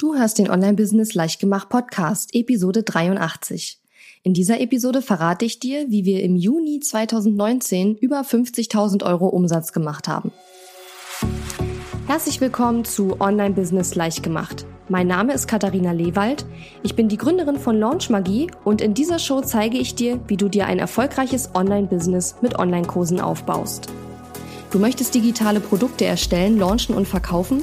Du hörst den Online-Business Leichtgemacht Podcast, Episode 83. In dieser Episode verrate ich dir, wie wir im Juni 2019 über 50.000 Euro Umsatz gemacht haben. Herzlich willkommen zu Online-Business Leichtgemacht. Mein Name ist Katharina Lewald. Ich bin die Gründerin von Launch Magie und in dieser Show zeige ich dir, wie du dir ein erfolgreiches Online-Business mit Online-Kursen aufbaust. Du möchtest digitale Produkte erstellen, launchen und verkaufen?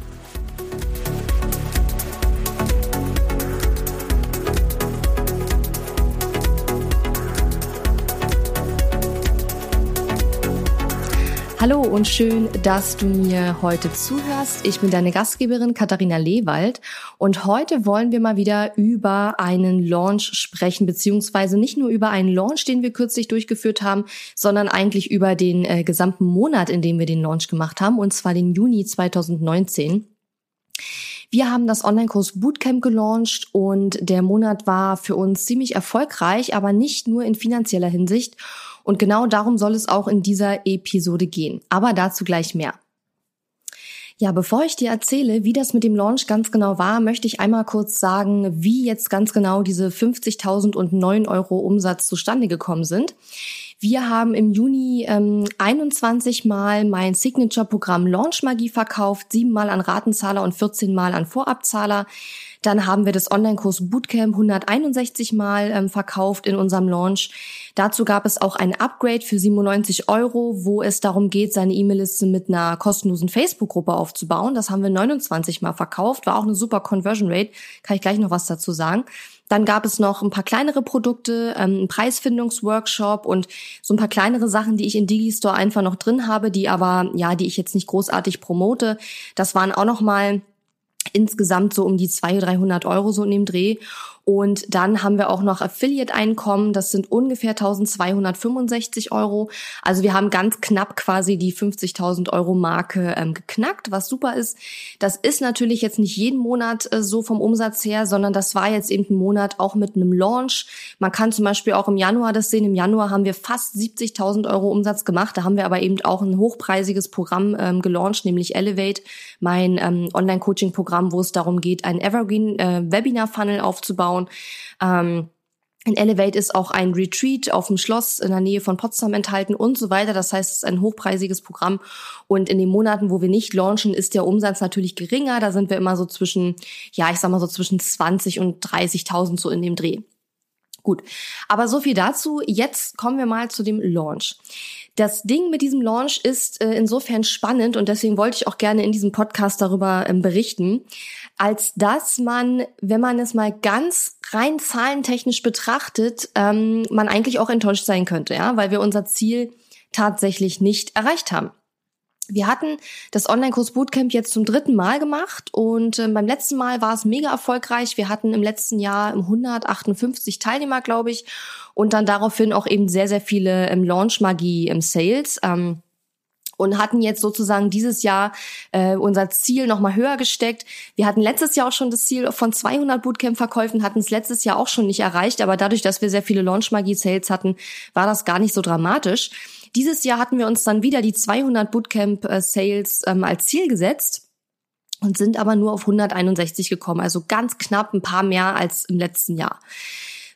Hallo und schön, dass du mir heute zuhörst. Ich bin deine Gastgeberin Katharina Lewald und heute wollen wir mal wieder über einen Launch sprechen, beziehungsweise nicht nur über einen Launch, den wir kürzlich durchgeführt haben, sondern eigentlich über den äh, gesamten Monat, in dem wir den Launch gemacht haben, und zwar den Juni 2019. Wir haben das Online-Kurs Bootcamp gelauncht und der Monat war für uns ziemlich erfolgreich, aber nicht nur in finanzieller Hinsicht. Und genau darum soll es auch in dieser Episode gehen. Aber dazu gleich mehr. Ja, bevor ich dir erzähle, wie das mit dem Launch ganz genau war, möchte ich einmal kurz sagen, wie jetzt ganz genau diese 50.000 und 9 Euro Umsatz zustande gekommen sind. Wir haben im Juni ähm, 21 Mal mein Signature-Programm Launch Magie verkauft, sieben Mal an Ratenzahler und 14 Mal an Vorabzahler. Dann haben wir das Online-Kurs Bootcamp 161 Mal ähm, verkauft in unserem Launch. Dazu gab es auch ein Upgrade für 97 Euro, wo es darum geht, seine E-Mail-Liste mit einer kostenlosen Facebook-Gruppe aufzubauen. Das haben wir 29 Mal verkauft, war auch eine super Conversion Rate. Kann ich gleich noch was dazu sagen. Dann gab es noch ein paar kleinere Produkte, ähm, einen Preisfindungsworkshop und so ein paar kleinere Sachen, die ich in Digistore einfach noch drin habe, die aber, ja, die ich jetzt nicht großartig promote. Das waren auch noch mal insgesamt so um die 200, 300 Euro so in dem Dreh. Und dann haben wir auch noch Affiliate-Einkommen, das sind ungefähr 1265 Euro. Also wir haben ganz knapp quasi die 50.000 Euro Marke ähm, geknackt, was super ist. Das ist natürlich jetzt nicht jeden Monat äh, so vom Umsatz her, sondern das war jetzt eben ein Monat auch mit einem Launch. Man kann zum Beispiel auch im Januar das sehen. Im Januar haben wir fast 70.000 Euro Umsatz gemacht. Da haben wir aber eben auch ein hochpreisiges Programm ähm, gelauncht, nämlich Elevate, mein ähm, Online-Coaching-Programm, wo es darum geht, ein Evergreen-Webinar-Funnel äh, aufzubauen aufbauen. Ähm, in Elevate ist auch ein Retreat auf dem Schloss in der Nähe von Potsdam enthalten und so weiter. Das heißt, es ist ein hochpreisiges Programm. Und in den Monaten, wo wir nicht launchen, ist der Umsatz natürlich geringer. Da sind wir immer so zwischen, ja, ich sag mal so zwischen 20 und 30.000 so in dem Dreh. Gut. Aber so viel dazu. Jetzt kommen wir mal zu dem Launch. Das Ding mit diesem Launch ist äh, insofern spannend und deswegen wollte ich auch gerne in diesem Podcast darüber ähm, berichten, als dass man, wenn man es mal ganz rein zahlentechnisch betrachtet, ähm, man eigentlich auch enttäuscht sein könnte, ja, weil wir unser Ziel tatsächlich nicht erreicht haben. Wir hatten das Online-Kurs Bootcamp jetzt zum dritten Mal gemacht und äh, beim letzten Mal war es mega erfolgreich. Wir hatten im letzten Jahr 158 Teilnehmer, glaube ich, und dann daraufhin auch eben sehr, sehr viele im Launch-Magie im Sales. Ähm, und hatten jetzt sozusagen dieses Jahr äh, unser Ziel nochmal höher gesteckt. Wir hatten letztes Jahr auch schon das Ziel von 200 Bootcamp-Verkäufen, hatten es letztes Jahr auch schon nicht erreicht, aber dadurch, dass wir sehr viele Launch-Magie-Sales hatten, war das gar nicht so dramatisch. Dieses Jahr hatten wir uns dann wieder die 200 Bootcamp-Sales ähm, als Ziel gesetzt und sind aber nur auf 161 gekommen, also ganz knapp ein paar mehr als im letzten Jahr.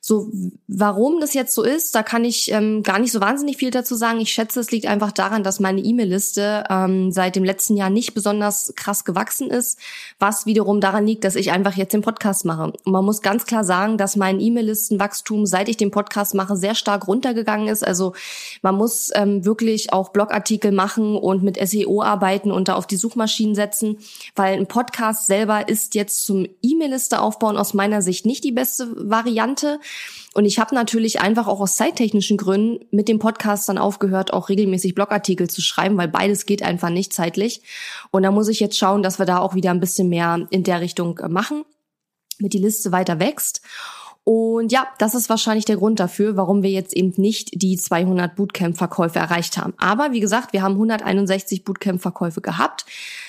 So, warum das jetzt so ist, da kann ich ähm, gar nicht so wahnsinnig viel dazu sagen. Ich schätze, es liegt einfach daran, dass meine E-Mail-Liste ähm, seit dem letzten Jahr nicht besonders krass gewachsen ist, was wiederum daran liegt, dass ich einfach jetzt den Podcast mache. Und man muss ganz klar sagen, dass mein E-Mail-Listenwachstum, seit ich den Podcast mache, sehr stark runtergegangen ist. Also man muss ähm, wirklich auch Blogartikel machen und mit SEO arbeiten und da auf die Suchmaschinen setzen, weil ein Podcast selber ist jetzt zum E-Mail-Liste aufbauen aus meiner Sicht nicht die beste Variante. Und ich habe natürlich einfach auch aus zeittechnischen Gründen mit dem Podcast dann aufgehört, auch regelmäßig Blogartikel zu schreiben, weil beides geht einfach nicht zeitlich. Und da muss ich jetzt schauen, dass wir da auch wieder ein bisschen mehr in der Richtung äh, machen, mit die Liste weiter wächst. Und ja, das ist wahrscheinlich der Grund dafür, warum wir jetzt eben nicht die 200 Bootcamp-Verkäufe erreicht haben. Aber wie gesagt, wir haben 161 Bootcamp-Verkäufe gehabt.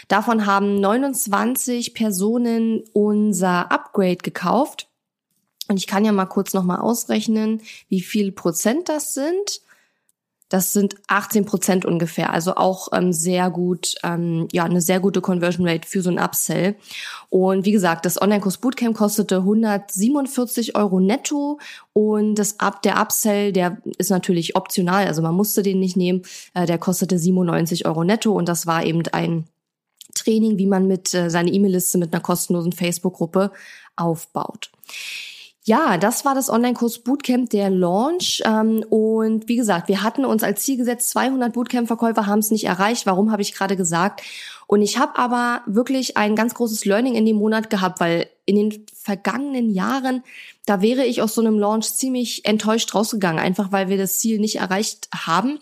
Davon haben 29 Personen unser Upgrade gekauft. Und ich kann ja mal kurz nochmal ausrechnen, wie viel Prozent das sind. Das sind 18 Prozent ungefähr, also auch ähm, sehr gut, ähm, ja, eine sehr gute Conversion Rate für so ein Upsell. Und wie gesagt, das Online-Kurs Bootcamp kostete 147 Euro netto und das Up, der Upsell, der ist natürlich optional, also man musste den nicht nehmen, äh, der kostete 97 Euro netto und das war eben ein Training, wie man mit äh, seine E-Mail-Liste mit einer kostenlosen Facebook-Gruppe aufbaut. Ja, das war das Online-Kurs Bootcamp, der Launch. Ähm, und wie gesagt, wir hatten uns als Ziel gesetzt, 200 Bootcamp-Verkäufer haben es nicht erreicht. Warum habe ich gerade gesagt? Und ich habe aber wirklich ein ganz großes Learning in dem Monat gehabt, weil in den vergangenen Jahren, da wäre ich aus so einem Launch ziemlich enttäuscht rausgegangen, einfach weil wir das Ziel nicht erreicht haben.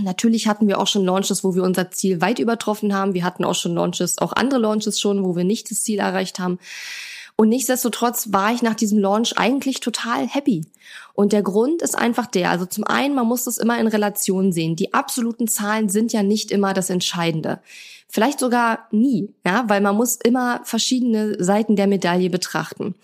Natürlich hatten wir auch schon Launches, wo wir unser Ziel weit übertroffen haben. Wir hatten auch schon Launches, auch andere Launches schon, wo wir nicht das Ziel erreicht haben. Und nichtsdestotrotz war ich nach diesem Launch eigentlich total happy. Und der Grund ist einfach der, also zum einen, man muss das immer in Relation sehen. Die absoluten Zahlen sind ja nicht immer das Entscheidende. Vielleicht sogar nie, ja, weil man muss immer verschiedene Seiten der Medaille betrachten.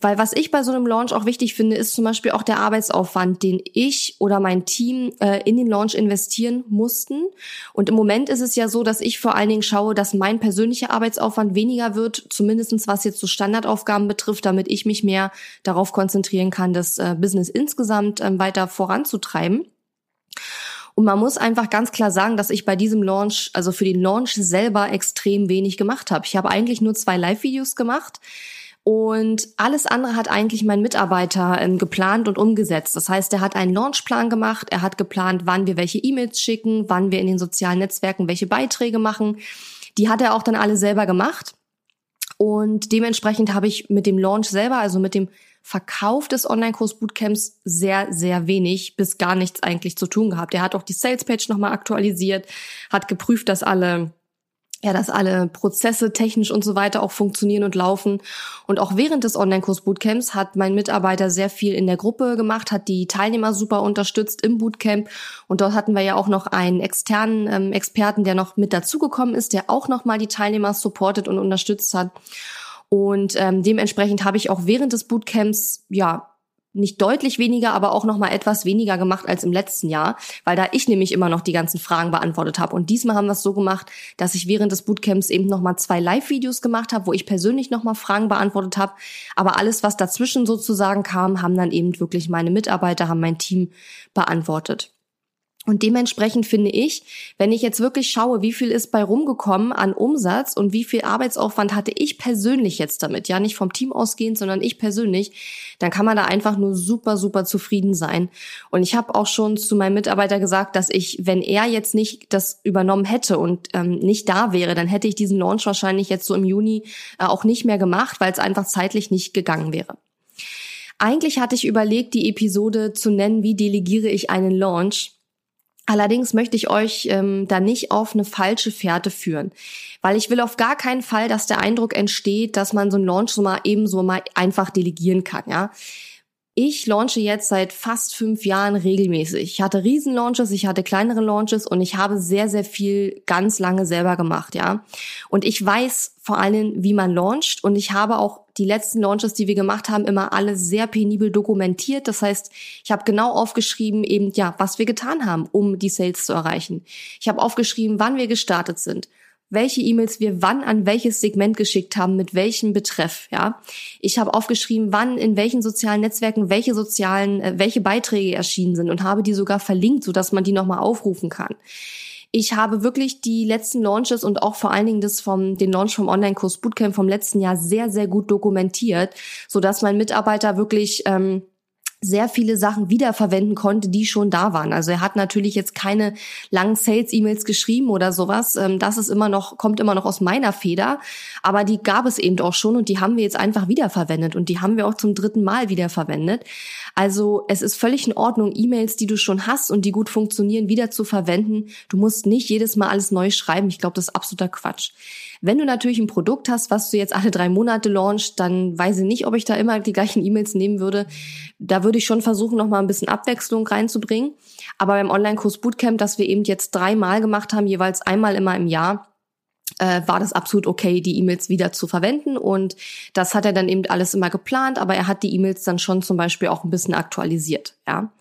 Weil was ich bei so einem Launch auch wichtig finde, ist zum Beispiel auch der Arbeitsaufwand, den ich oder mein Team äh, in den Launch investieren mussten. Und im Moment ist es ja so, dass ich vor allen Dingen schaue, dass mein persönlicher Arbeitsaufwand weniger wird, zumindestens was jetzt so Standardaufgaben betrifft, damit ich mich mehr darauf konzentrieren kann, das äh, Business insgesamt äh, weiter voranzutreiben. Und man muss einfach ganz klar sagen, dass ich bei diesem Launch, also für den Launch selber extrem wenig gemacht habe. Ich habe eigentlich nur zwei Live-Videos gemacht. Und alles andere hat eigentlich mein Mitarbeiter ähm, geplant und umgesetzt. Das heißt, er hat einen Launchplan gemacht, er hat geplant, wann wir welche E-Mails schicken, wann wir in den sozialen Netzwerken welche Beiträge machen. Die hat er auch dann alle selber gemacht. Und dementsprechend habe ich mit dem Launch selber, also mit dem Verkauf des Online-Kurs-Bootcamps sehr, sehr wenig bis gar nichts eigentlich zu tun gehabt. Er hat auch die Salespage nochmal aktualisiert, hat geprüft, dass alle ja, dass alle Prozesse technisch und so weiter auch funktionieren und laufen. Und auch während des Online-Kurs-Bootcamps hat mein Mitarbeiter sehr viel in der Gruppe gemacht, hat die Teilnehmer super unterstützt im Bootcamp. Und dort hatten wir ja auch noch einen externen ähm, Experten, der noch mit dazugekommen ist, der auch nochmal die Teilnehmer supportet und unterstützt hat. Und ähm, dementsprechend habe ich auch während des Bootcamps ja nicht deutlich weniger, aber auch noch mal etwas weniger gemacht als im letzten Jahr, weil da ich nämlich immer noch die ganzen Fragen beantwortet habe. Und diesmal haben wir es so gemacht, dass ich während des Bootcamps eben noch mal zwei Live-Videos gemacht habe, wo ich persönlich noch mal Fragen beantwortet habe. Aber alles, was dazwischen sozusagen kam, haben dann eben wirklich meine Mitarbeiter, haben mein Team beantwortet. Und dementsprechend finde ich, wenn ich jetzt wirklich schaue, wie viel ist bei rumgekommen an Umsatz und wie viel Arbeitsaufwand hatte ich persönlich jetzt damit, ja, nicht vom Team ausgehend, sondern ich persönlich, dann kann man da einfach nur super, super zufrieden sein. Und ich habe auch schon zu meinem Mitarbeiter gesagt, dass ich, wenn er jetzt nicht das übernommen hätte und ähm, nicht da wäre, dann hätte ich diesen Launch wahrscheinlich jetzt so im Juni äh, auch nicht mehr gemacht, weil es einfach zeitlich nicht gegangen wäre. Eigentlich hatte ich überlegt, die Episode zu nennen, wie delegiere ich einen Launch. Allerdings möchte ich euch ähm, da nicht auf eine falsche Fährte führen, weil ich will auf gar keinen Fall, dass der Eindruck entsteht, dass man so einen Launch so mal ebenso mal einfach delegieren kann, ja. Ich launche jetzt seit fast fünf Jahren regelmäßig. Ich hatte Riesenlaunches, ich hatte kleinere Launches und ich habe sehr, sehr viel ganz lange selber gemacht, ja. Und ich weiß vor allem, wie man launcht und ich habe auch die letzten Launches, die wir gemacht haben, immer alle sehr penibel dokumentiert. Das heißt, ich habe genau aufgeschrieben, eben ja, was wir getan haben, um die Sales zu erreichen. Ich habe aufgeschrieben, wann wir gestartet sind, welche E-Mails wir wann an welches Segment geschickt haben, mit welchem Betreff, ja. Ich habe aufgeschrieben, wann in welchen sozialen Netzwerken welche sozialen, äh, welche Beiträge erschienen sind und habe die sogar verlinkt, so dass man die nochmal aufrufen kann. Ich habe wirklich die letzten Launches und auch vor allen Dingen das vom, den Launch vom Online-Kurs Bootcamp vom letzten Jahr sehr, sehr gut dokumentiert, so dass mein Mitarbeiter wirklich, ähm, sehr viele Sachen wiederverwenden konnte, die schon da waren. Also er hat natürlich jetzt keine langen Sales-E-Mails geschrieben oder sowas. Ähm, das ist immer noch, kommt immer noch aus meiner Feder. Aber die gab es eben auch schon und die haben wir jetzt einfach wiederverwendet und die haben wir auch zum dritten Mal wiederverwendet. Also es ist völlig in Ordnung, E-Mails, die du schon hast und die gut funktionieren, wieder zu verwenden. Du musst nicht jedes Mal alles neu schreiben. Ich glaube, das ist absoluter Quatsch. Wenn du natürlich ein Produkt hast, was du jetzt alle drei Monate launchst, dann weiß ich nicht, ob ich da immer die gleichen E-Mails nehmen würde. Da würde ich schon versuchen, noch mal ein bisschen Abwechslung reinzubringen. Aber beim Online-Kurs Bootcamp, das wir eben jetzt dreimal gemacht haben, jeweils einmal immer im Jahr, äh, war das absolut okay, die E-Mails wieder zu verwenden. Und das hat er dann eben alles immer geplant, aber er hat die E-Mails dann schon zum Beispiel auch ein bisschen aktualisiert, ja.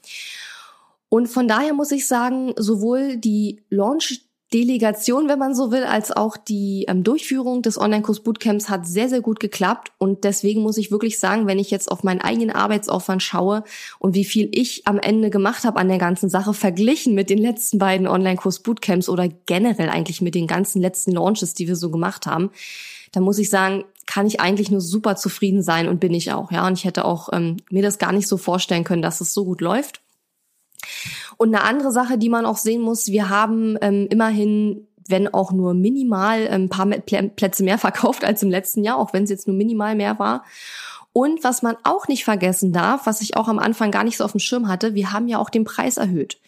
Und von daher muss ich sagen, sowohl die Launch Delegation, wenn man so will, als auch die ähm, Durchführung des Online-Kurs Bootcamps hat sehr, sehr gut geklappt. Und deswegen muss ich wirklich sagen, wenn ich jetzt auf meinen eigenen Arbeitsaufwand schaue und wie viel ich am Ende gemacht habe an der ganzen Sache, verglichen mit den letzten beiden Online-Kurs Bootcamps oder generell eigentlich mit den ganzen letzten Launches, die wir so gemacht haben, dann muss ich sagen, kann ich eigentlich nur super zufrieden sein und bin ich auch. Ja, und ich hätte auch ähm, mir das gar nicht so vorstellen können, dass es so gut läuft. Und eine andere Sache, die man auch sehen muss, wir haben ähm, immerhin wenn auch nur minimal ein paar Plätze mehr verkauft als im letzten Jahr, auch wenn es jetzt nur minimal mehr war. Und was man auch nicht vergessen darf, was ich auch am Anfang gar nicht so auf dem Schirm hatte, wir haben ja auch den Preis erhöht.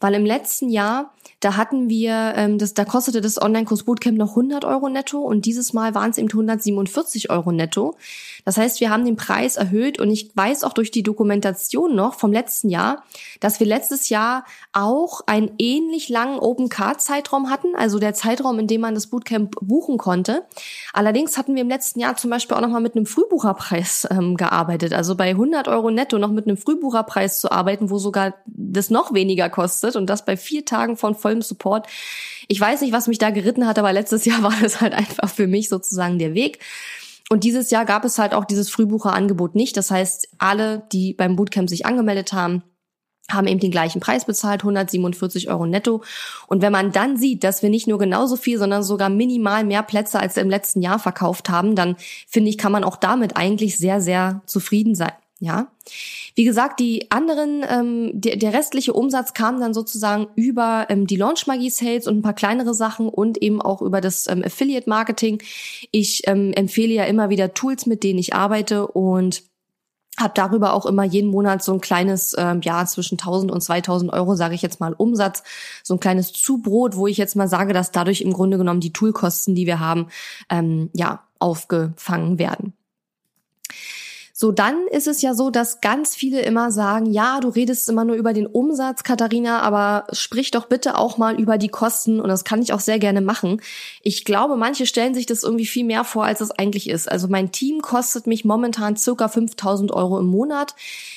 Weil im letzten Jahr da hatten wir, ähm, das, da kostete das Online-Kurs Bootcamp noch 100 Euro netto und dieses Mal waren es eben 147 Euro netto. Das heißt, wir haben den Preis erhöht und ich weiß auch durch die Dokumentation noch vom letzten Jahr, dass wir letztes Jahr auch einen ähnlich langen Open Card Zeitraum hatten, also der Zeitraum, in dem man das Bootcamp buchen konnte. Allerdings hatten wir im letzten Jahr zum Beispiel auch noch mal mit einem Frühbucherpreis ähm, gearbeitet, also bei 100 Euro netto noch mit einem Frühbucherpreis zu arbeiten, wo sogar das noch weniger kostet und das bei vier Tagen von voll vollem Support. Ich weiß nicht, was mich da geritten hat, aber letztes Jahr war das halt einfach für mich sozusagen der Weg. Und dieses Jahr gab es halt auch dieses Frühbucherangebot nicht. Das heißt, alle, die beim Bootcamp sich angemeldet haben, haben eben den gleichen Preis bezahlt, 147 Euro netto. Und wenn man dann sieht, dass wir nicht nur genauso viel, sondern sogar minimal mehr Plätze als im letzten Jahr verkauft haben, dann finde ich, kann man auch damit eigentlich sehr, sehr zufrieden sein. Ja, wie gesagt, die anderen, ähm, der, der restliche Umsatz kam dann sozusagen über ähm, die Launch Magie Sales und ein paar kleinere Sachen und eben auch über das ähm, Affiliate Marketing. Ich ähm, empfehle ja immer wieder Tools, mit denen ich arbeite und habe darüber auch immer jeden Monat so ein kleines, ähm, ja, zwischen 1000 und 2000 Euro, sage ich jetzt mal, Umsatz, so ein kleines Zubrot, wo ich jetzt mal sage, dass dadurch im Grunde genommen die Toolkosten, die wir haben, ähm, ja, aufgefangen werden. So, dann ist es ja so, dass ganz viele immer sagen, ja, du redest immer nur über den Umsatz, Katharina, aber sprich doch bitte auch mal über die Kosten und das kann ich auch sehr gerne machen. Ich glaube, manche stellen sich das irgendwie viel mehr vor, als es eigentlich ist. Also mein Team kostet mich momentan circa 5000 Euro im Monat.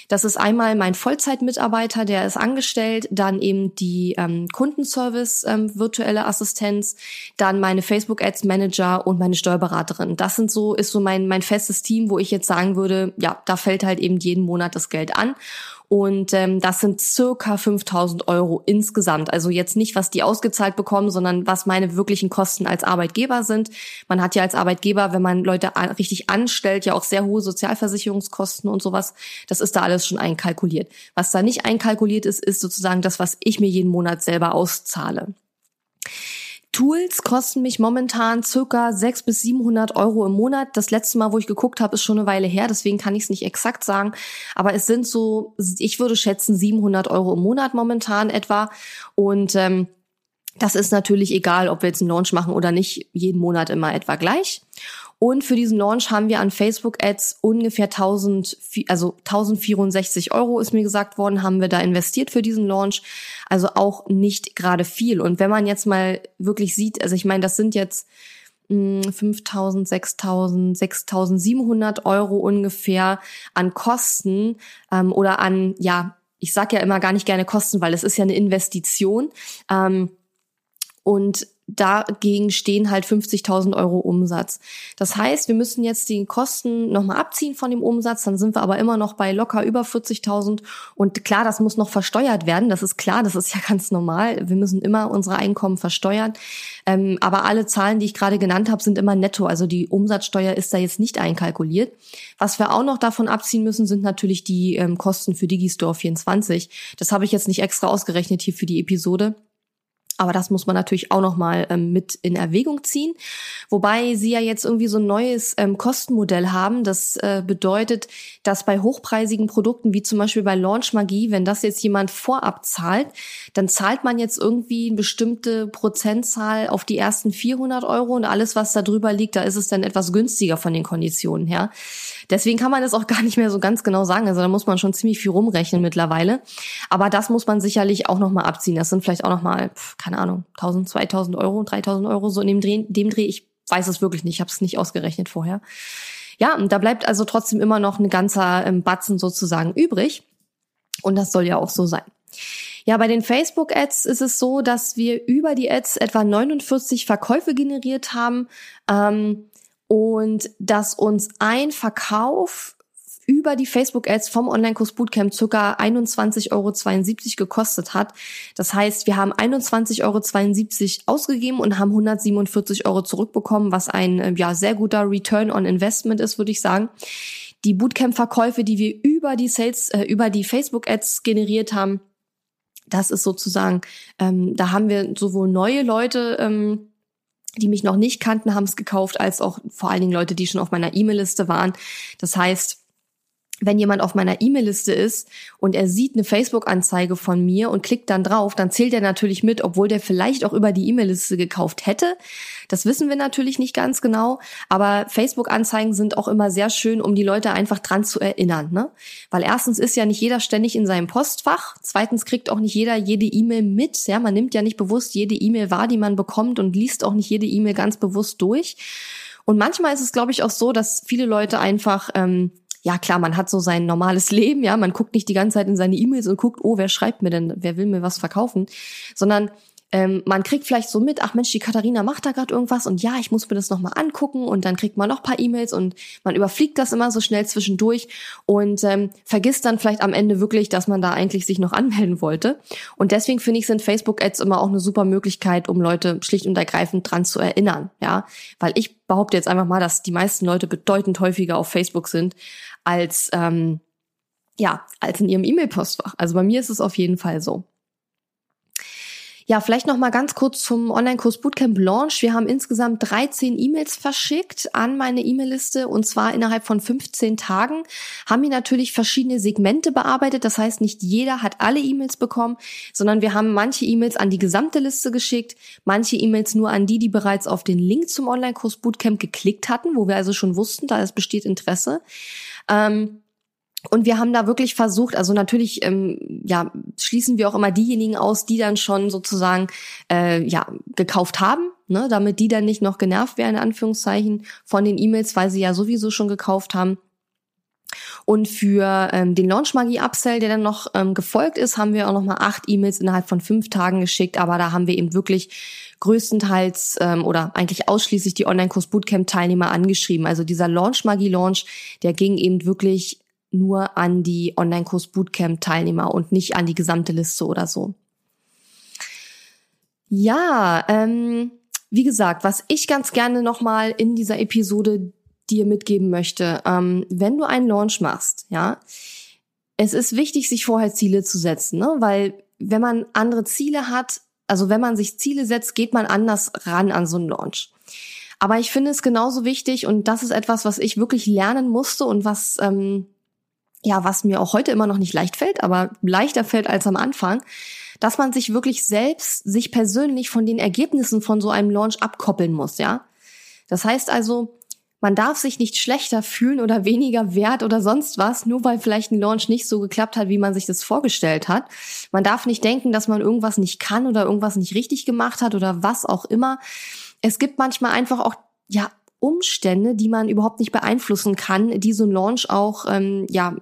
Das ist einmal mein Vollzeitmitarbeiter, der ist angestellt, dann eben die ähm, Kundenservice ähm, virtuelle Assistenz, dann meine Facebook Ads Manager und meine Steuerberaterin. Das sind so ist so mein mein festes Team, wo ich jetzt sagen würde, ja, da fällt halt eben jeden Monat das Geld an. Und ähm, das sind circa 5000 Euro insgesamt. Also jetzt nicht, was die ausgezahlt bekommen, sondern was meine wirklichen Kosten als Arbeitgeber sind. Man hat ja als Arbeitgeber, wenn man Leute an, richtig anstellt, ja auch sehr hohe Sozialversicherungskosten und sowas. Das ist da alles schon einkalkuliert. Was da nicht einkalkuliert ist, ist sozusagen das, was ich mir jeden Monat selber auszahle. Tools kosten mich momentan circa 600 bis 700 Euro im Monat. Das letzte Mal, wo ich geguckt habe, ist schon eine Weile her, deswegen kann ich es nicht exakt sagen. Aber es sind so, ich würde schätzen, 700 Euro im Monat momentan etwa. Und ähm, das ist natürlich egal, ob wir jetzt einen Launch machen oder nicht, jeden Monat immer etwa gleich. Und für diesen Launch haben wir an Facebook Ads ungefähr 1000, also 1064 Euro ist mir gesagt worden, haben wir da investiert für diesen Launch. Also auch nicht gerade viel. Und wenn man jetzt mal wirklich sieht, also ich meine, das sind jetzt 5000, 6000, 6700 Euro ungefähr an Kosten ähm, oder an, ja, ich sag ja immer gar nicht gerne Kosten, weil es ist ja eine Investition. Ähm, und dagegen stehen halt 50.000 Euro Umsatz. Das heißt, wir müssen jetzt die Kosten nochmal abziehen von dem Umsatz, dann sind wir aber immer noch bei locker über 40.000 und klar, das muss noch versteuert werden, das ist klar, das ist ja ganz normal, wir müssen immer unsere Einkommen versteuern, ähm, aber alle Zahlen, die ich gerade genannt habe, sind immer netto, also die Umsatzsteuer ist da jetzt nicht einkalkuliert. Was wir auch noch davon abziehen müssen, sind natürlich die ähm, Kosten für Digistore 24. Das habe ich jetzt nicht extra ausgerechnet hier für die Episode. Aber das muss man natürlich auch nochmal ähm, mit in Erwägung ziehen. Wobei sie ja jetzt irgendwie so ein neues ähm, Kostenmodell haben. Das äh, bedeutet, dass bei hochpreisigen Produkten, wie zum Beispiel bei Launch Magie, wenn das jetzt jemand vorab zahlt, dann zahlt man jetzt irgendwie eine bestimmte Prozentzahl auf die ersten 400 Euro und alles, was da drüber liegt, da ist es dann etwas günstiger von den Konditionen her. Deswegen kann man das auch gar nicht mehr so ganz genau sagen. Also da muss man schon ziemlich viel rumrechnen mittlerweile. Aber das muss man sicherlich auch nochmal abziehen. Das sind vielleicht auch nochmal, keine Ahnung, 1000, 2000 Euro, 3000 Euro, so in dem Dreh, dem Dreh. Ich weiß es wirklich nicht, ich habe es nicht ausgerechnet vorher. Ja, und da bleibt also trotzdem immer noch ein ganzer ähm, Batzen sozusagen übrig. Und das soll ja auch so sein. Ja, bei den Facebook-Ads ist es so, dass wir über die Ads etwa 49 Verkäufe generiert haben ähm, und dass uns ein Verkauf über die Facebook-Ads vom Online-Kurs Bootcamp circa 21,72 Euro gekostet hat. Das heißt, wir haben 21,72 Euro ausgegeben und haben 147 Euro zurückbekommen, was ein äh, ja, sehr guter Return on Investment ist, würde ich sagen. Die Bootcamp-Verkäufe, die wir über die Sales, äh, über die Facebook-Ads generiert haben, das ist sozusagen, ähm, da haben wir sowohl neue Leute, ähm, die mich noch nicht kannten, haben es gekauft, als auch vor allen Dingen Leute, die schon auf meiner E-Mail-Liste waren. Das heißt, wenn jemand auf meiner E-Mail-Liste ist und er sieht eine Facebook-Anzeige von mir und klickt dann drauf, dann zählt er natürlich mit, obwohl der vielleicht auch über die E-Mail-Liste gekauft hätte. Das wissen wir natürlich nicht ganz genau, aber Facebook-Anzeigen sind auch immer sehr schön, um die Leute einfach dran zu erinnern. Ne? Weil erstens ist ja nicht jeder ständig in seinem Postfach, zweitens kriegt auch nicht jeder jede E-Mail mit. Ja, man nimmt ja nicht bewusst jede E-Mail wahr, die man bekommt und liest auch nicht jede E-Mail ganz bewusst durch. Und manchmal ist es, glaube ich, auch so, dass viele Leute einfach ähm, ja klar, man hat so sein normales Leben, ja, man guckt nicht die ganze Zeit in seine E-Mails und guckt, oh, wer schreibt mir denn, wer will mir was verkaufen, sondern ähm, man kriegt vielleicht so mit, ach Mensch, die Katharina macht da gerade irgendwas und ja, ich muss mir das nochmal angucken und dann kriegt man noch paar E-Mails und man überfliegt das immer so schnell zwischendurch und ähm, vergisst dann vielleicht am Ende wirklich, dass man da eigentlich sich noch anmelden wollte. Und deswegen finde ich, sind Facebook-Ads immer auch eine super Möglichkeit, um Leute schlicht und ergreifend dran zu erinnern, ja, weil ich behaupte jetzt einfach mal, dass die meisten Leute bedeutend häufiger auf Facebook sind als ähm, ja, als in ihrem E-Mail-Postfach. Also bei mir ist es auf jeden Fall so. Ja, vielleicht noch mal ganz kurz zum Online-Kurs Bootcamp Launch. Wir haben insgesamt 13 E-Mails verschickt an meine E-Mail-Liste und zwar innerhalb von 15 Tagen. Haben wir natürlich verschiedene Segmente bearbeitet. Das heißt, nicht jeder hat alle E-Mails bekommen, sondern wir haben manche E-Mails an die gesamte Liste geschickt, manche E-Mails nur an die, die bereits auf den Link zum Online-Kurs Bootcamp geklickt hatten, wo wir also schon wussten, da es besteht Interesse. Ähm, und wir haben da wirklich versucht, also natürlich ähm, ja, schließen wir auch immer diejenigen aus, die dann schon sozusagen äh, ja, gekauft haben, ne, damit die dann nicht noch genervt werden, in Anführungszeichen, von den E-Mails, weil sie ja sowieso schon gekauft haben. Und für ähm, den Launch Magie Upsell, der dann noch ähm, gefolgt ist, haben wir auch noch mal acht E-Mails innerhalb von fünf Tagen geschickt. Aber da haben wir eben wirklich größtenteils ähm, oder eigentlich ausschließlich die Online-Kurs Bootcamp Teilnehmer angeschrieben. Also dieser Launch Magie Launch, der ging eben wirklich nur an die Online-Kurs Bootcamp Teilnehmer und nicht an die gesamte Liste oder so. Ja, ähm, wie gesagt, was ich ganz gerne nochmal in dieser Episode dir mitgeben möchte, ähm, wenn du einen Launch machst, ja, es ist wichtig, sich vorher Ziele zu setzen, ne? weil wenn man andere Ziele hat, also wenn man sich Ziele setzt, geht man anders ran an so einen Launch. Aber ich finde es genauso wichtig und das ist etwas, was ich wirklich lernen musste und was ähm, ja, was mir auch heute immer noch nicht leicht fällt, aber leichter fällt als am Anfang, dass man sich wirklich selbst, sich persönlich von den Ergebnissen von so einem Launch abkoppeln muss, ja. Das heißt also, man darf sich nicht schlechter fühlen oder weniger wert oder sonst was, nur weil vielleicht ein Launch nicht so geklappt hat, wie man sich das vorgestellt hat. Man darf nicht denken, dass man irgendwas nicht kann oder irgendwas nicht richtig gemacht hat oder was auch immer. Es gibt manchmal einfach auch, ja, Umstände, die man überhaupt nicht beeinflussen kann, die so ein Launch auch ähm, ja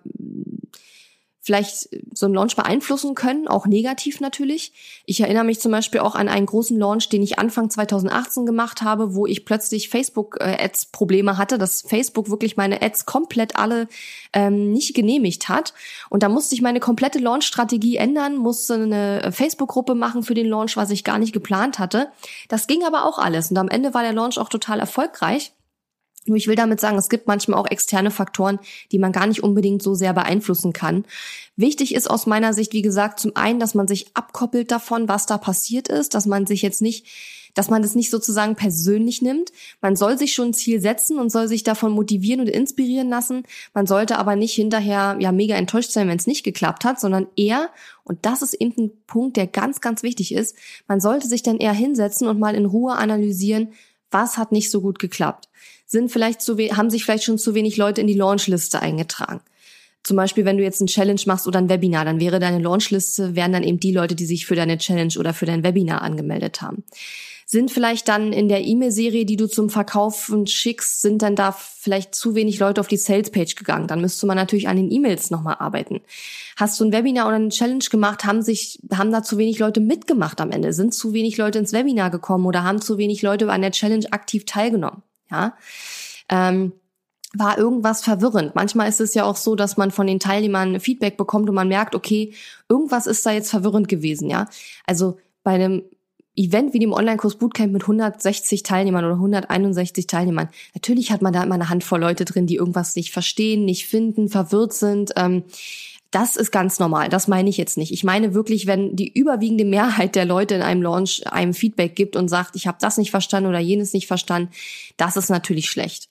vielleicht so einen Launch beeinflussen können, auch negativ natürlich. Ich erinnere mich zum Beispiel auch an einen großen Launch, den ich Anfang 2018 gemacht habe, wo ich plötzlich Facebook-Ads-Probleme hatte, dass Facebook wirklich meine Ads komplett alle ähm, nicht genehmigt hat. Und da musste ich meine komplette Launch-Strategie ändern, musste eine Facebook-Gruppe machen für den Launch, was ich gar nicht geplant hatte. Das ging aber auch alles. Und am Ende war der Launch auch total erfolgreich. Nur ich will damit sagen, es gibt manchmal auch externe Faktoren, die man gar nicht unbedingt so sehr beeinflussen kann. Wichtig ist aus meiner Sicht, wie gesagt, zum einen, dass man sich abkoppelt davon, was da passiert ist, dass man sich jetzt nicht, dass man das nicht sozusagen persönlich nimmt. Man soll sich schon ein Ziel setzen und soll sich davon motivieren und inspirieren lassen. Man sollte aber nicht hinterher ja mega enttäuscht sein, wenn es nicht geklappt hat, sondern eher, und das ist eben ein Punkt, der ganz, ganz wichtig ist, man sollte sich dann eher hinsetzen und mal in Ruhe analysieren, was hat nicht so gut geklappt? Sind vielleicht zu haben sich vielleicht schon zu wenig Leute in die Launchliste eingetragen? zum Beispiel, wenn du jetzt ein Challenge machst oder ein Webinar, dann wäre deine Launchliste, wären dann eben die Leute, die sich für deine Challenge oder für dein Webinar angemeldet haben. Sind vielleicht dann in der E-Mail-Serie, die du zum Verkaufen schickst, sind dann da vielleicht zu wenig Leute auf die Sales-Page gegangen? Dann müsste man natürlich an den E-Mails nochmal arbeiten. Hast du ein Webinar oder eine Challenge gemacht, haben sich, haben da zu wenig Leute mitgemacht am Ende? Sind zu wenig Leute ins Webinar gekommen oder haben zu wenig Leute an der Challenge aktiv teilgenommen? Ja. Ähm, war irgendwas verwirrend. Manchmal ist es ja auch so, dass man von den Teilnehmern Feedback bekommt und man merkt, okay, irgendwas ist da jetzt verwirrend gewesen, ja. Also bei einem Event wie dem Online-Kurs Bootcamp mit 160 Teilnehmern oder 161 Teilnehmern. Natürlich hat man da immer eine Handvoll Leute drin, die irgendwas nicht verstehen, nicht finden, verwirrt sind. Ähm, das ist ganz normal. Das meine ich jetzt nicht. Ich meine wirklich, wenn die überwiegende Mehrheit der Leute in einem Launch einem Feedback gibt und sagt, ich habe das nicht verstanden oder jenes nicht verstanden, das ist natürlich schlecht.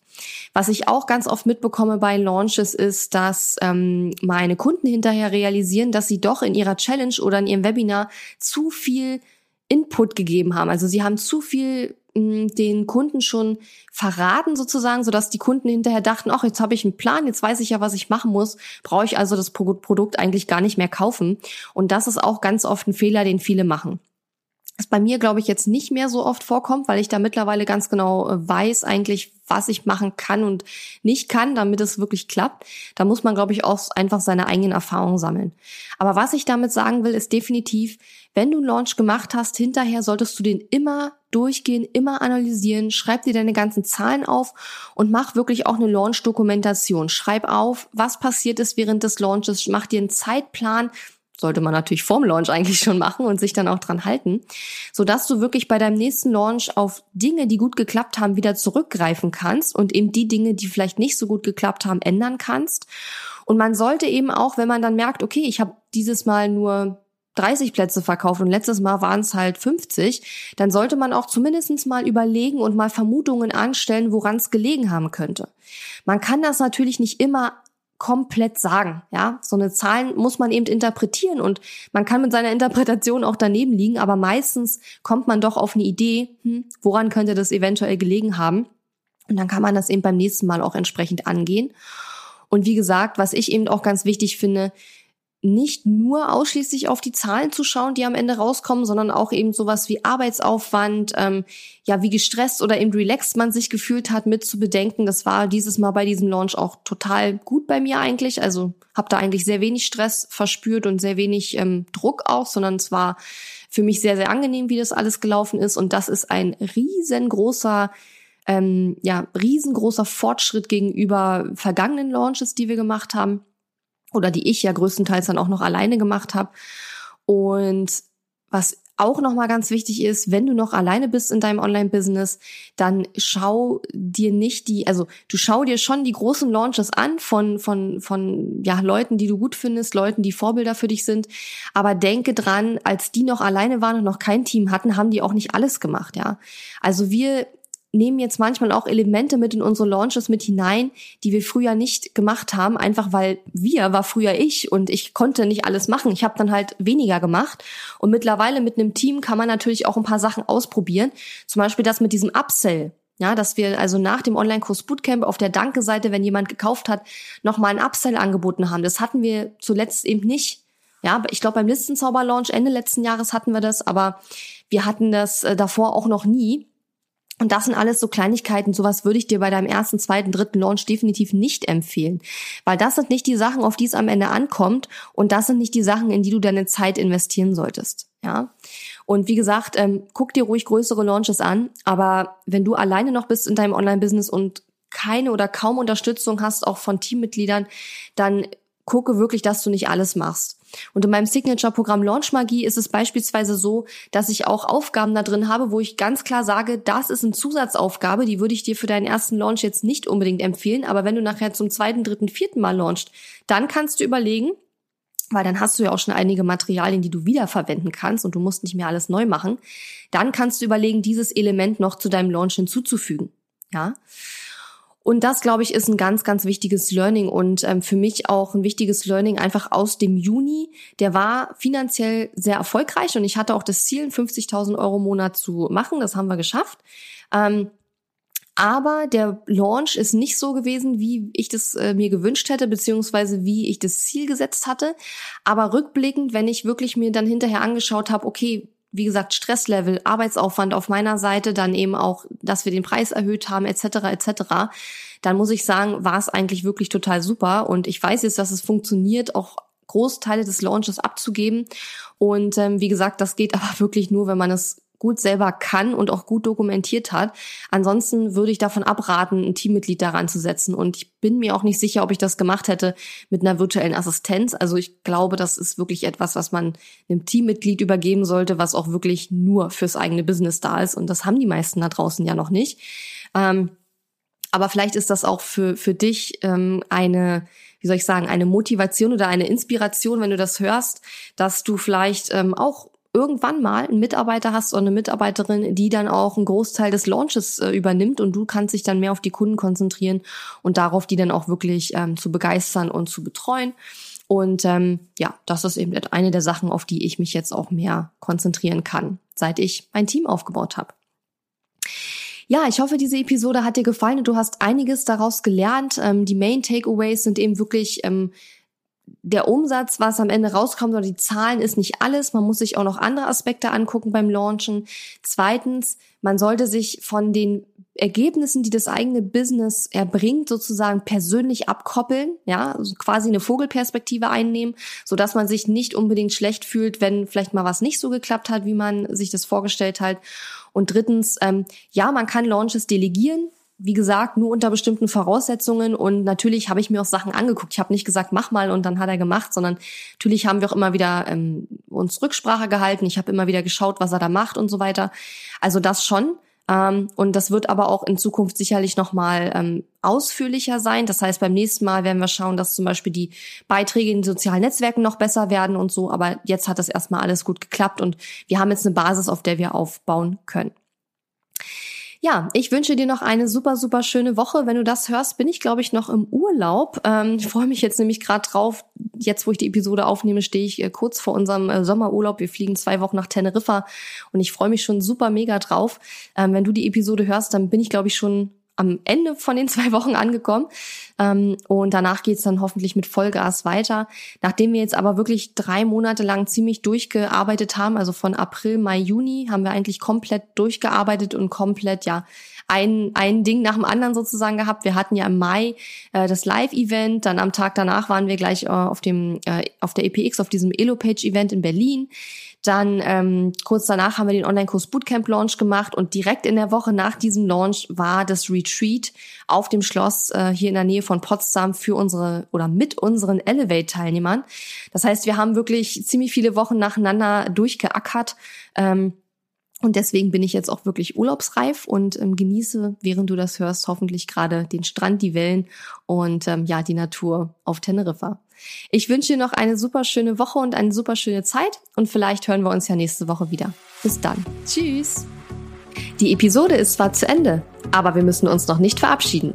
Was ich auch ganz oft mitbekomme bei Launches ist, dass ähm, meine Kunden hinterher realisieren, dass sie doch in ihrer Challenge oder in ihrem Webinar zu viel Input gegeben haben. Also sie haben zu viel den Kunden schon verraten sozusagen, sodass die Kunden hinterher dachten, ach, jetzt habe ich einen Plan, jetzt weiß ich ja, was ich machen muss, brauche ich also das Produkt eigentlich gar nicht mehr kaufen. Und das ist auch ganz oft ein Fehler, den viele machen. Was bei mir, glaube ich, jetzt nicht mehr so oft vorkommt, weil ich da mittlerweile ganz genau äh, weiß eigentlich, was ich machen kann und nicht kann, damit es wirklich klappt. Da muss man, glaube ich, auch einfach seine eigenen Erfahrungen sammeln. Aber was ich damit sagen will, ist definitiv, wenn du einen Launch gemacht hast, hinterher solltest du den immer durchgehen, immer analysieren, schreib dir deine ganzen Zahlen auf und mach wirklich auch eine Launch-Dokumentation. Schreib auf, was passiert ist während des Launches, mach dir einen Zeitplan, sollte man natürlich vorm Launch eigentlich schon machen und sich dann auch dran halten, so dass du wirklich bei deinem nächsten Launch auf Dinge, die gut geklappt haben, wieder zurückgreifen kannst und eben die Dinge, die vielleicht nicht so gut geklappt haben, ändern kannst. Und man sollte eben auch, wenn man dann merkt, okay, ich habe dieses Mal nur 30 Plätze verkauft und letztes Mal waren es halt 50, dann sollte man auch zumindestens mal überlegen und mal Vermutungen anstellen, woran es gelegen haben könnte. Man kann das natürlich nicht immer komplett sagen. Ja, so eine Zahlen muss man eben interpretieren und man kann mit seiner Interpretation auch daneben liegen, aber meistens kommt man doch auf eine Idee, hm, woran könnte das eventuell gelegen haben. Und dann kann man das eben beim nächsten Mal auch entsprechend angehen. Und wie gesagt, was ich eben auch ganz wichtig finde, nicht nur ausschließlich auf die Zahlen zu schauen, die am Ende rauskommen, sondern auch eben sowas wie Arbeitsaufwand, ähm, ja, wie gestresst oder eben relaxed man sich gefühlt hat, mit zu bedenken. Das war dieses Mal bei diesem Launch auch total gut bei mir eigentlich. Also habe da eigentlich sehr wenig Stress verspürt und sehr wenig ähm, Druck auch, sondern es war für mich sehr, sehr angenehm, wie das alles gelaufen ist. Und das ist ein riesengroßer ähm, ja, riesengroßer Fortschritt gegenüber vergangenen Launches, die wir gemacht haben oder die ich ja größtenteils dann auch noch alleine gemacht habe. Und was auch nochmal ganz wichtig ist, wenn du noch alleine bist in deinem Online-Business, dann schau dir nicht die, also du schau dir schon die großen Launches an von, von, von, ja, Leuten, die du gut findest, Leuten, die Vorbilder für dich sind. Aber denke dran, als die noch alleine waren und noch kein Team hatten, haben die auch nicht alles gemacht, ja. Also wir nehmen jetzt manchmal auch Elemente mit in unsere Launches mit hinein, die wir früher nicht gemacht haben, einfach weil wir war früher ich und ich konnte nicht alles machen. Ich habe dann halt weniger gemacht und mittlerweile mit einem Team kann man natürlich auch ein paar Sachen ausprobieren. Zum Beispiel das mit diesem Upsell. Ja, dass wir also nach dem Online-Kurs Bootcamp auf der Danke-Seite, wenn jemand gekauft hat, nochmal ein Upsell angeboten haben. Das hatten wir zuletzt eben nicht. Ja, ich glaube beim Listenzauber-Launch Ende letzten Jahres hatten wir das, aber wir hatten das äh, davor auch noch nie. Und das sind alles so Kleinigkeiten. Sowas würde ich dir bei deinem ersten, zweiten, dritten Launch definitiv nicht empfehlen. Weil das sind nicht die Sachen, auf die es am Ende ankommt. Und das sind nicht die Sachen, in die du deine Zeit investieren solltest. Ja. Und wie gesagt, ähm, guck dir ruhig größere Launches an. Aber wenn du alleine noch bist in deinem Online-Business und keine oder kaum Unterstützung hast, auch von Teammitgliedern, dann gucke wirklich, dass du nicht alles machst. Und in meinem Signature-Programm Launch Magie ist es beispielsweise so, dass ich auch Aufgaben da drin habe, wo ich ganz klar sage, das ist eine Zusatzaufgabe, die würde ich dir für deinen ersten Launch jetzt nicht unbedingt empfehlen, aber wenn du nachher zum zweiten, dritten, vierten Mal launchst, dann kannst du überlegen, weil dann hast du ja auch schon einige Materialien, die du wiederverwenden kannst und du musst nicht mehr alles neu machen, dann kannst du überlegen, dieses Element noch zu deinem Launch hinzuzufügen. Ja. Und das, glaube ich, ist ein ganz, ganz wichtiges Learning und ähm, für mich auch ein wichtiges Learning einfach aus dem Juni. Der war finanziell sehr erfolgreich und ich hatte auch das Ziel, 50.000 Euro im Monat zu machen. Das haben wir geschafft. Ähm, Aber der Launch ist nicht so gewesen, wie ich das äh, mir gewünscht hätte, beziehungsweise wie ich das Ziel gesetzt hatte. Aber rückblickend, wenn ich wirklich mir dann hinterher angeschaut habe, okay, wie gesagt, Stresslevel, Arbeitsaufwand auf meiner Seite, dann eben auch, dass wir den Preis erhöht haben, etc., etc., dann muss ich sagen, war es eigentlich wirklich total super. Und ich weiß jetzt, dass es funktioniert, auch Großteile des Launches abzugeben. Und ähm, wie gesagt, das geht aber wirklich nur, wenn man es gut selber kann und auch gut dokumentiert hat. Ansonsten würde ich davon abraten, ein Teammitglied daran zu setzen. Und ich bin mir auch nicht sicher, ob ich das gemacht hätte mit einer virtuellen Assistenz. Also ich glaube, das ist wirklich etwas, was man einem Teammitglied übergeben sollte, was auch wirklich nur fürs eigene Business da ist. Und das haben die meisten da draußen ja noch nicht. Ähm, aber vielleicht ist das auch für, für dich ähm, eine, wie soll ich sagen, eine Motivation oder eine Inspiration, wenn du das hörst, dass du vielleicht ähm, auch irgendwann mal einen Mitarbeiter hast oder eine Mitarbeiterin, die dann auch einen Großteil des Launches äh, übernimmt und du kannst dich dann mehr auf die Kunden konzentrieren und darauf, die dann auch wirklich ähm, zu begeistern und zu betreuen. Und ähm, ja, das ist eben eine der Sachen, auf die ich mich jetzt auch mehr konzentrieren kann, seit ich ein Team aufgebaut habe. Ja, ich hoffe, diese Episode hat dir gefallen und du hast einiges daraus gelernt. Ähm, die Main Takeaways sind eben wirklich ähm, der Umsatz, was am Ende rauskommt oder die Zahlen ist nicht alles. Man muss sich auch noch andere Aspekte angucken beim Launchen. Zweitens, man sollte sich von den Ergebnissen, die das eigene Business erbringt, sozusagen persönlich abkoppeln, ja, also quasi eine Vogelperspektive einnehmen, so dass man sich nicht unbedingt schlecht fühlt, wenn vielleicht mal was nicht so geklappt hat, wie man sich das vorgestellt hat. Und drittens, ähm, ja, man kann Launches delegieren, wie gesagt, nur unter bestimmten Voraussetzungen. Und natürlich habe ich mir auch Sachen angeguckt. Ich habe nicht gesagt, mach mal und dann hat er gemacht, sondern natürlich haben wir auch immer wieder ähm, uns Rücksprache gehalten. Ich habe immer wieder geschaut, was er da macht und so weiter. Also das schon. Ähm, und das wird aber auch in Zukunft sicherlich nochmal ähm, ausführlicher sein. Das heißt, beim nächsten Mal werden wir schauen, dass zum Beispiel die Beiträge in den sozialen Netzwerken noch besser werden und so. Aber jetzt hat das erstmal alles gut geklappt und wir haben jetzt eine Basis, auf der wir aufbauen können. Ja, ich wünsche dir noch eine super, super schöne Woche. Wenn du das hörst, bin ich, glaube ich, noch im Urlaub. Ähm, ich freue mich jetzt nämlich gerade drauf. Jetzt, wo ich die Episode aufnehme, stehe ich äh, kurz vor unserem äh, Sommerurlaub. Wir fliegen zwei Wochen nach Teneriffa und ich freue mich schon super mega drauf. Ähm, wenn du die Episode hörst, dann bin ich, glaube ich, schon am Ende von den zwei Wochen angekommen. Ähm, und danach geht's dann hoffentlich mit Vollgas weiter. Nachdem wir jetzt aber wirklich drei Monate lang ziemlich durchgearbeitet haben, also von April, Mai, Juni, haben wir eigentlich komplett durchgearbeitet und komplett, ja, ein, ein Ding nach dem anderen sozusagen gehabt. Wir hatten ja im Mai äh, das Live-Event, dann am Tag danach waren wir gleich äh, auf dem äh, auf der EPX, auf diesem Elopage-Event in Berlin. Dann ähm, kurz danach haben wir den Online-Kurs Bootcamp Launch gemacht und direkt in der Woche nach diesem Launch war das Retreat auf dem Schloss äh, hier in der Nähe von Potsdam für unsere oder mit unseren Elevate-Teilnehmern. Das heißt, wir haben wirklich ziemlich viele Wochen nacheinander durchgeackert. Ähm, und deswegen bin ich jetzt auch wirklich urlaubsreif und ähm, genieße, während du das hörst, hoffentlich gerade den Strand, die Wellen und ähm, ja, die Natur auf Teneriffa. Ich wünsche dir noch eine super schöne Woche und eine super schöne Zeit und vielleicht hören wir uns ja nächste Woche wieder. Bis dann. Tschüss. Die Episode ist zwar zu Ende, aber wir müssen uns noch nicht verabschieden.